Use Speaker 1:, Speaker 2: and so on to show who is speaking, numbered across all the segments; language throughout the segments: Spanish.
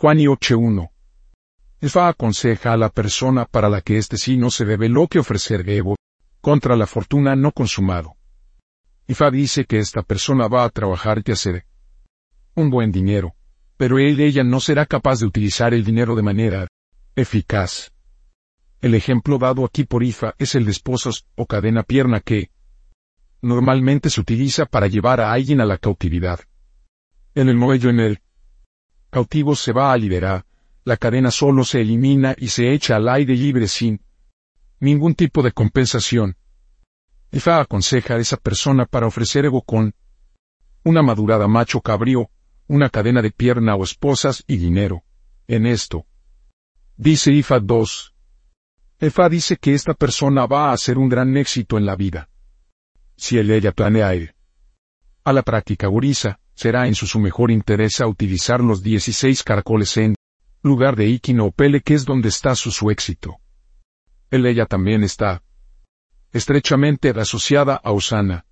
Speaker 1: Juan y 8.1. Efa aconseja a la persona para la que este sí no se reveló que ofrecer Evo, contra la fortuna no consumado. Ifa dice que esta persona va a trabajar y hacer un buen dinero, pero él ella no será capaz de utilizar el dinero de manera eficaz. El ejemplo dado aquí por Ifa es el de esposos o cadena pierna que normalmente se utiliza para llevar a alguien a la cautividad. En el muelle en el cautivo se va a liberar, la cadena solo se elimina y se echa al aire libre sin ningún tipo de compensación. Ifa aconseja a esa persona para ofrecer ego con una madurada macho cabrío, una cadena de pierna o esposas y dinero. En esto. Dice Ifa 2. Efa dice que esta persona va a hacer un gran éxito en la vida. Si él ella planea ir a la práctica guriza, será en su, mejor interés a utilizar los 16 caracoles en lugar de Ikino o Pele que es donde está su, éxito. Él ella también está estrechamente asociada a Osana.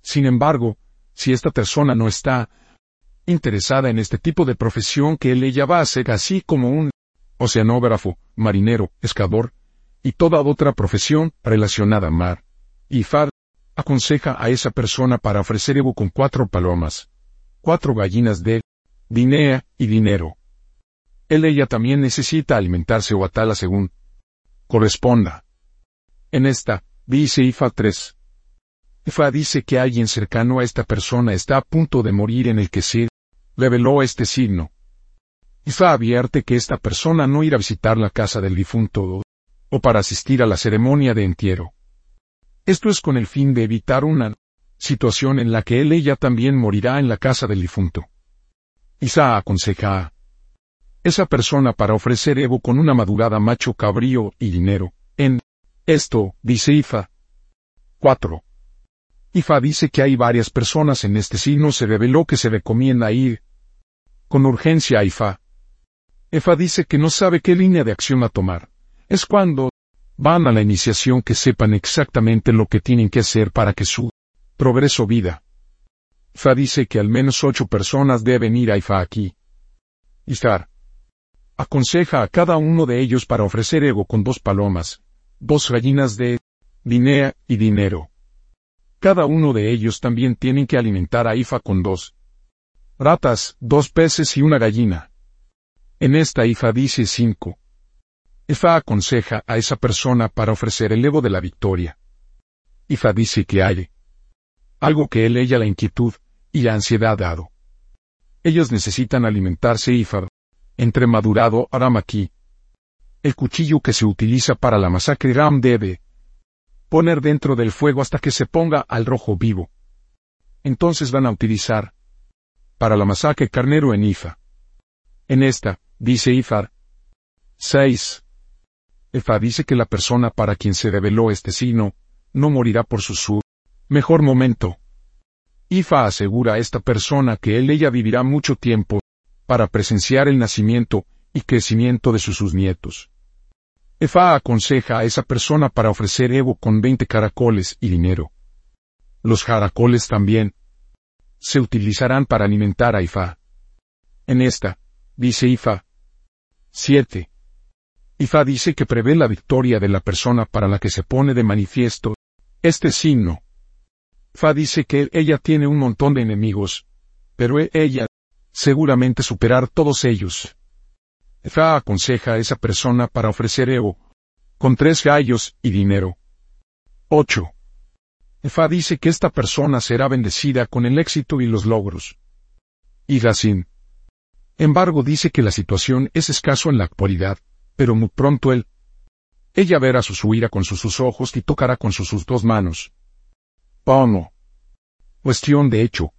Speaker 1: Sin embargo, si esta persona no está interesada en este tipo de profesión que él ella va a ser así como un oceanógrafo, marinero, escador, y toda otra profesión relacionada a mar. Y Fad aconseja a esa persona para ofrecer Evo con cuatro palomas, cuatro gallinas de dinea y dinero. Él ella también necesita alimentarse o atala según corresponda. En esta, dice Ifa 3. Ifa dice que alguien cercano a esta persona está a punto de morir en el que se reveló este signo. Ifa advierte que esta persona no irá a visitar la casa del difunto o para asistir a la ceremonia de entierro. Esto es con el fin de evitar una situación en la que él ella también morirá en la casa del difunto. Isa aconseja a esa persona para ofrecer Evo con una madurada macho cabrío y dinero. En esto, dice Ifa. 4. Ifa dice que hay varias personas en este signo se reveló que se recomienda ir con urgencia a Ifa. Ifa dice que no sabe qué línea de acción a tomar. Es cuando van a la iniciación que sepan exactamente lo que tienen que hacer para que su progreso vida. Ifa dice que al menos ocho personas deben ir a Ifa aquí. Ifar aconseja a cada uno de ellos para ofrecer ego con dos palomas, dos gallinas de dinea y dinero. Cada uno de ellos también tienen que alimentar a Ifa con dos ratas, dos peces y una gallina. En esta Ifa dice cinco. Ifa aconseja a esa persona para ofrecer el ego de la victoria. Ifa dice que hay algo que ella la inquietud y la ansiedad dado. Ellos necesitan alimentarse Ifa entre madurado aramaki. El cuchillo que se utiliza para la masacre Ram debe poner dentro del fuego hasta que se ponga al rojo vivo. Entonces van a utilizar para la masacre carnero en Ifa. En esta, dice Ifar. 6. Ifa dice que la persona para quien se reveló este signo, no morirá por su su mejor momento. Ifa asegura a esta persona que él ella vivirá mucho tiempo, para presenciar el nacimiento y crecimiento de sus, nietos. Efa aconseja a esa persona para ofrecer Evo con 20 caracoles y dinero. Los caracoles también se utilizarán para alimentar a Ifa. En esta, dice Ifa. 7. Ifa dice que prevé la victoria de la persona para la que se pone de manifiesto este signo. Fa dice que ella tiene un montón de enemigos, pero ella seguramente superar todos ellos. Fa aconseja a esa persona para ofrecer Evo, con tres gallos y dinero. 8. Fa dice que esta persona será bendecida con el éxito y los logros. Y Racine. Embargo dice que la situación es escaso en la actualidad, pero muy pronto él. Ella verá su ira con sus, sus, ojos y tocará con sus dos manos. Pono. Cuestión de hecho,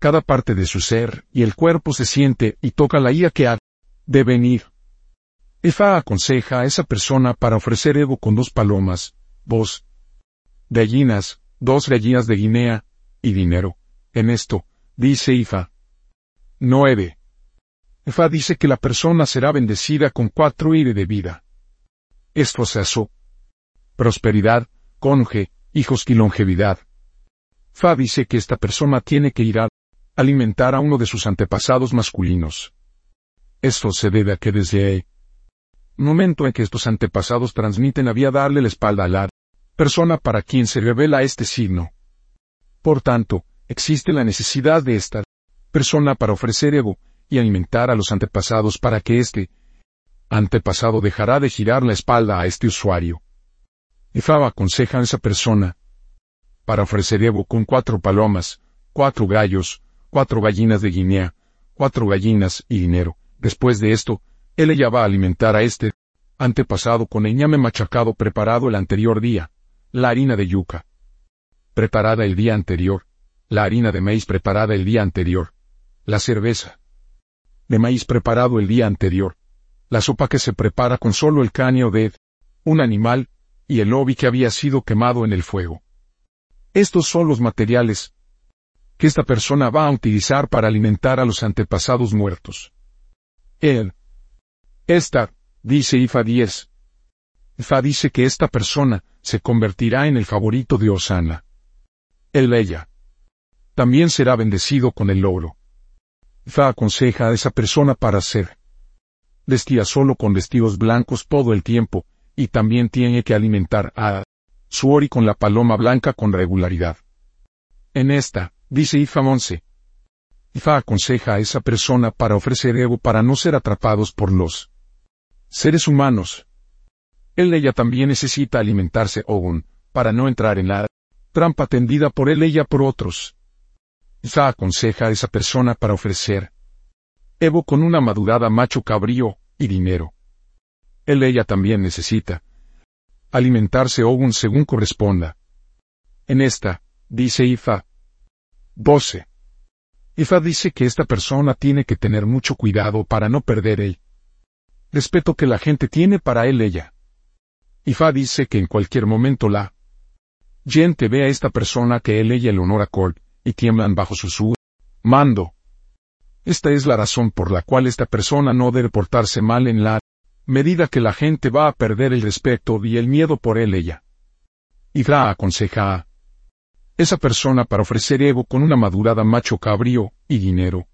Speaker 1: cada parte de su ser, y el cuerpo se siente y toca la ira que ha de venir. Efa aconseja a esa persona para ofrecer ego con dos palomas, dos gallinas, dos gallinas de Guinea, y dinero. En esto, dice Ifa. 9. Efa dice que la persona será bendecida con cuatro ire de vida. Esto asó. Prosperidad, conge, hijos y longevidad. Fa dice que esta persona tiene que ir a alimentar a uno de sus antepasados masculinos. Esto se debe a que desde el momento en que estos antepasados transmiten había darle la espalda a la persona para quien se revela este signo. Por tanto, existe la necesidad de esta persona para ofrecer ego y alimentar a los antepasados para que este antepasado dejará de girar la espalda a este usuario. Ifaba aconseja a esa persona para ofrecer ego con cuatro palomas, cuatro gallos, cuatro gallinas de Guinea, cuatro gallinas y dinero. Después de esto, él ella va a alimentar a este antepasado con el ñame machacado preparado el anterior día, la harina de yuca preparada el día anterior, la harina de maíz preparada el día anterior, la cerveza de maíz preparado el día anterior, la sopa que se prepara con solo el cráneo de un animal y el obi que había sido quemado en el fuego. Estos son los materiales que esta persona va a utilizar para alimentar a los antepasados muertos. Él. Esta, dice Ifa 10. Ifa dice que esta persona se convertirá en el favorito de Osana. Él ella. También será bendecido con el logro. Ifa aconseja a esa persona para ser vestía solo con vestidos blancos todo el tiempo, y también tiene que alimentar a Suori con la paloma blanca con regularidad. En esta, dice Ifa Monse. Ifa aconseja a esa persona para ofrecer ego para no ser atrapados por los seres humanos. Él ella también necesita alimentarse Ogun, para no entrar en la trampa tendida por él ella por otros. Ifa aconseja a esa persona para ofrecer Evo con una madurada macho cabrío y dinero. Él ella también necesita alimentarse Ogun según corresponda. En esta, dice Ifa. 12. Ifa dice que esta persona tiene que tener mucho cuidado para no perder el respeto que la gente tiene para él ella. Ifa dice que en cualquier momento la gente ve a esta persona que él ella el honor a Colt, y tiemblan bajo su su mando. Esta es la razón por la cual esta persona no debe portarse mal en la medida que la gente va a perder el respeto y el miedo por él ella. Ifra aconseja a esa persona para ofrecer ego con una madurada macho cabrío y dinero.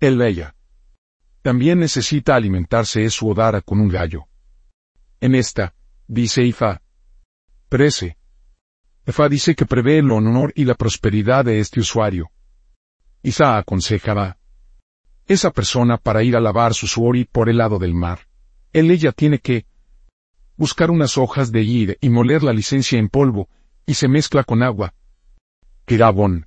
Speaker 1: Él ella. También necesita alimentarse es su odara con un gallo. En esta, dice Ifa. Prece. Ifa dice que prevé el honor y la prosperidad de este usuario. Isa aconsejaba esa persona para ir a lavar su suori por el lado del mar. Él ella tiene que buscar unas hojas de ir y moler la licencia en polvo, y se mezcla con agua. Kirabón.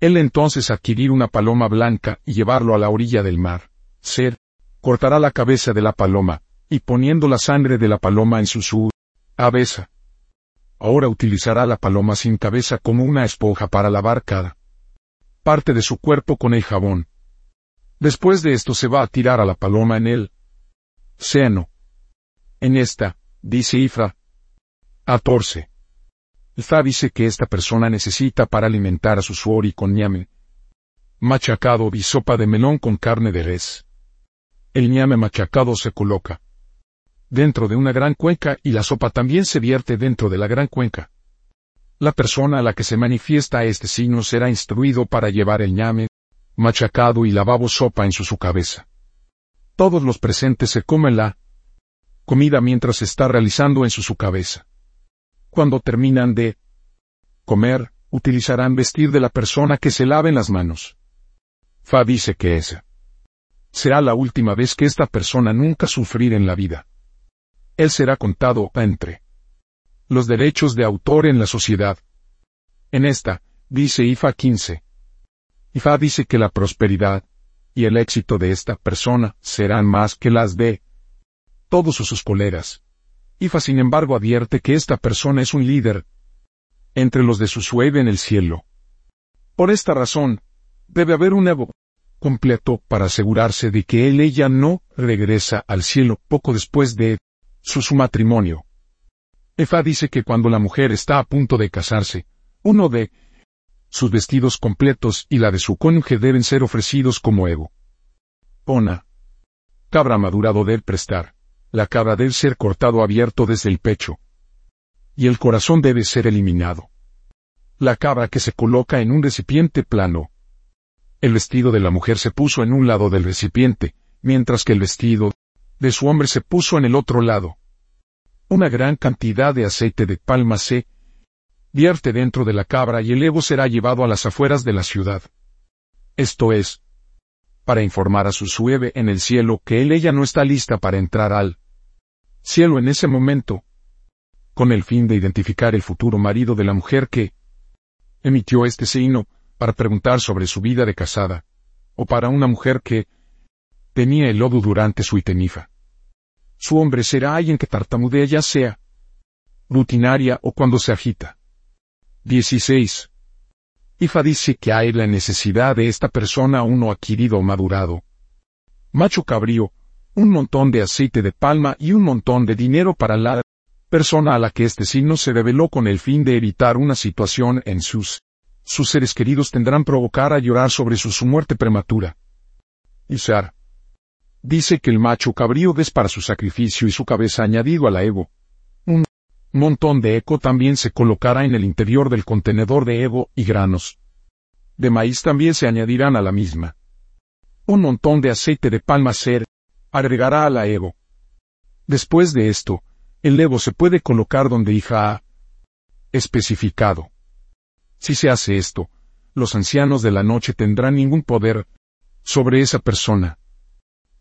Speaker 1: Él entonces adquirir una paloma blanca y llevarlo a la orilla del mar. Ser, cortará la cabeza de la paloma, y poniendo la sangre de la paloma en su su cabeza. Ahora utilizará la paloma sin cabeza como una esponja para lavar cada parte de su cuerpo con el jabón. Después de esto se va a tirar a la paloma en el seno. En esta, dice Ifra. 14. Ifra dice que esta persona necesita para alimentar a su suori con ñame. Machacado y sopa de melón con carne de res. El ñame machacado se coloca dentro de una gran cuenca y la sopa también se vierte dentro de la gran cuenca. La persona a la que se manifiesta este signo será instruido para llevar el ñame, machacado y lavabo sopa en su, su cabeza. Todos los presentes se comen la comida mientras se está realizando en su, cabeza. Cuando terminan de comer, utilizarán vestir de la persona que se laven las manos. Fa dice que esa será la última vez que esta persona nunca sufrir en la vida. Él será contado entre los derechos de autor en la sociedad. En esta, dice IFA 15, Ifa dice que la prosperidad y el éxito de esta persona serán más que las de todos sus colegas. Ifa sin embargo advierte que esta persona es un líder entre los de su sueve en el cielo. Por esta razón, debe haber un ego completo para asegurarse de que él ella no regresa al cielo poco después de su, su matrimonio. Efa dice que cuando la mujer está a punto de casarse, uno de sus vestidos completos y la de su cónyuge deben ser ofrecidos como ego. Ona. Cabra madurado debe prestar. La cabra debe ser cortado abierto desde el pecho. Y el corazón debe ser eliminado. La cabra que se coloca en un recipiente plano. El vestido de la mujer se puso en un lado del recipiente, mientras que el vestido de su hombre se puso en el otro lado. Una gran cantidad de aceite de palma se vierte dentro de la cabra y el ego será llevado a las afueras de la ciudad. Esto es, para informar a su sueve en el cielo que él ella no está lista para entrar al cielo en ese momento, con el fin de identificar el futuro marido de la mujer que emitió este signo para preguntar sobre su vida de casada, o para una mujer que tenía el lodo durante su itenifa. Su hombre será alguien que tartamudea ya sea rutinaria o cuando se agita. 16. Ifa dice que hay la necesidad de esta persona uno adquirido o madurado. Macho cabrío, un montón de aceite de palma y un montón de dinero para la persona a la que este signo se reveló con el fin de evitar una situación en sus sus seres queridos tendrán provocar a llorar sobre su, su muerte prematura. Isar. Dice que el macho cabrío es para su sacrificio y su cabeza añadido a la ego. Montón de eco también se colocará en el interior del contenedor de ego y granos. De maíz también se añadirán a la misma. Un montón de aceite de palma ser agregará a la ego. Después de esto, el ego se puede colocar donde hija ha especificado. Si se hace esto, los ancianos de la noche tendrán ningún poder sobre esa persona.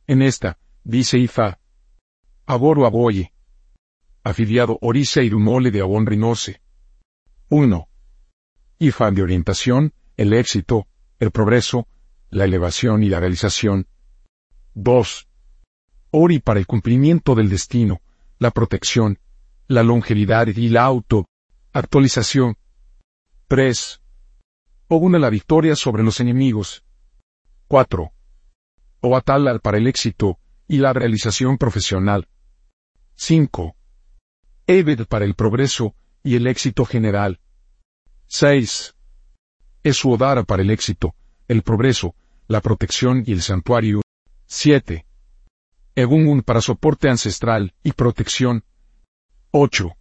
Speaker 1: En esta, dice Ifa, Aboro Aboye, afiliado Orisa Irumole de Abon Rinose. 1. Ifa de orientación, el éxito, el progreso, la elevación y la realización. 2. Ori para el cumplimiento del destino, la protección, la longevidad y la auto-actualización. 3. Oguna la victoria sobre los enemigos. 4. Oatalal para el éxito y la realización profesional. 5. Eved para el progreso y el éxito general. 6. Esuodara para el éxito, el progreso, la protección y el santuario. 7. Egungun para soporte ancestral y protección. 8.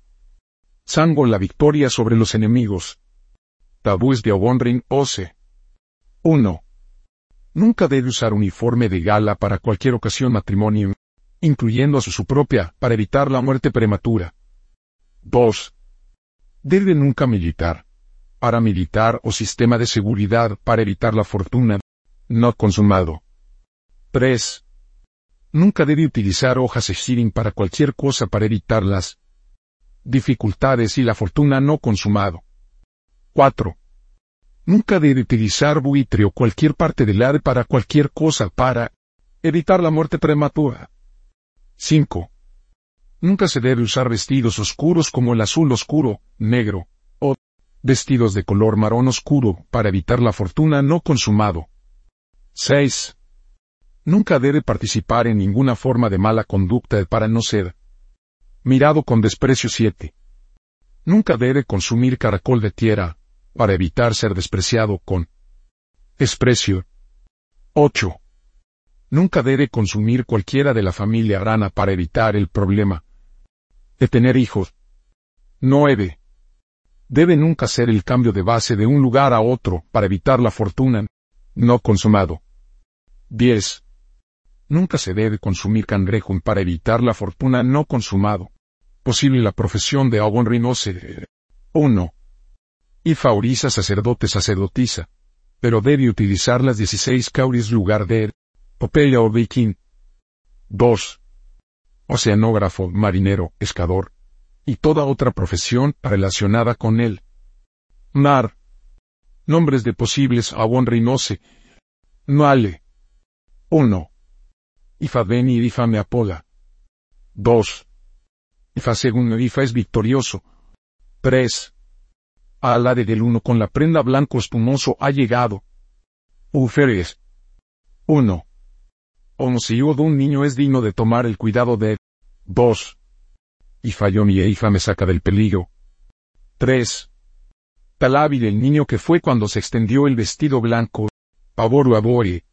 Speaker 1: Sango la victoria sobre los enemigos. Tabúes de Obonrin Ose. 1. Nunca debe usar uniforme de gala para cualquier ocasión matrimonio, incluyendo a su, propia, para evitar la muerte prematura. 2. Debe nunca militar, paramilitar o sistema de seguridad para evitar la fortuna no consumado. 3. Nunca debe utilizar hojas Shirin para cualquier cosa para evitar las dificultades y la fortuna no consumado. 4. Nunca debe utilizar buitre o cualquier parte del ave para cualquier cosa para evitar la muerte prematura. 5. Nunca se debe usar vestidos oscuros como el azul oscuro, negro, o vestidos de color marrón oscuro para evitar la fortuna no consumado. 6. Nunca debe participar en ninguna forma de mala conducta para no ser mirado con desprecio 7. Nunca debe consumir caracol de tierra, para evitar ser despreciado con desprecio. 8. Nunca debe consumir cualquiera de la familia rana para evitar el problema de tener hijos. 9. Debe nunca ser el cambio de base de un lugar a otro para evitar la fortuna no consumado. 10. Nunca se debe consumir cangrejo para evitar la fortuna no consumado. Posible la profesión de Agon Rinose. 1 y fauriza sacerdote sacerdotisa, pero debe utilizar las 16 cauris lugar de Popeya o Viking. 2. Oceanógrafo, marinero, pescador, y toda otra profesión relacionada con él. Mar. Nombres de posibles Awon Rinose. Noale. 1. Ifadeni Ifa me apola. 2. Ifa según Ifa es victorioso. 3 al lado del uno con la prenda blanco espumoso ha llegado. Uferes. 1. Homicidio de un niño es digno de tomar el cuidado de. 2. Y falló mi hija me saca del peligro. 3. Tal el niño que fue cuando se extendió el vestido blanco. Pavoru abore.